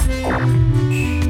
Música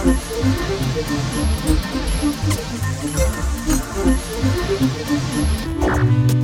Thank you.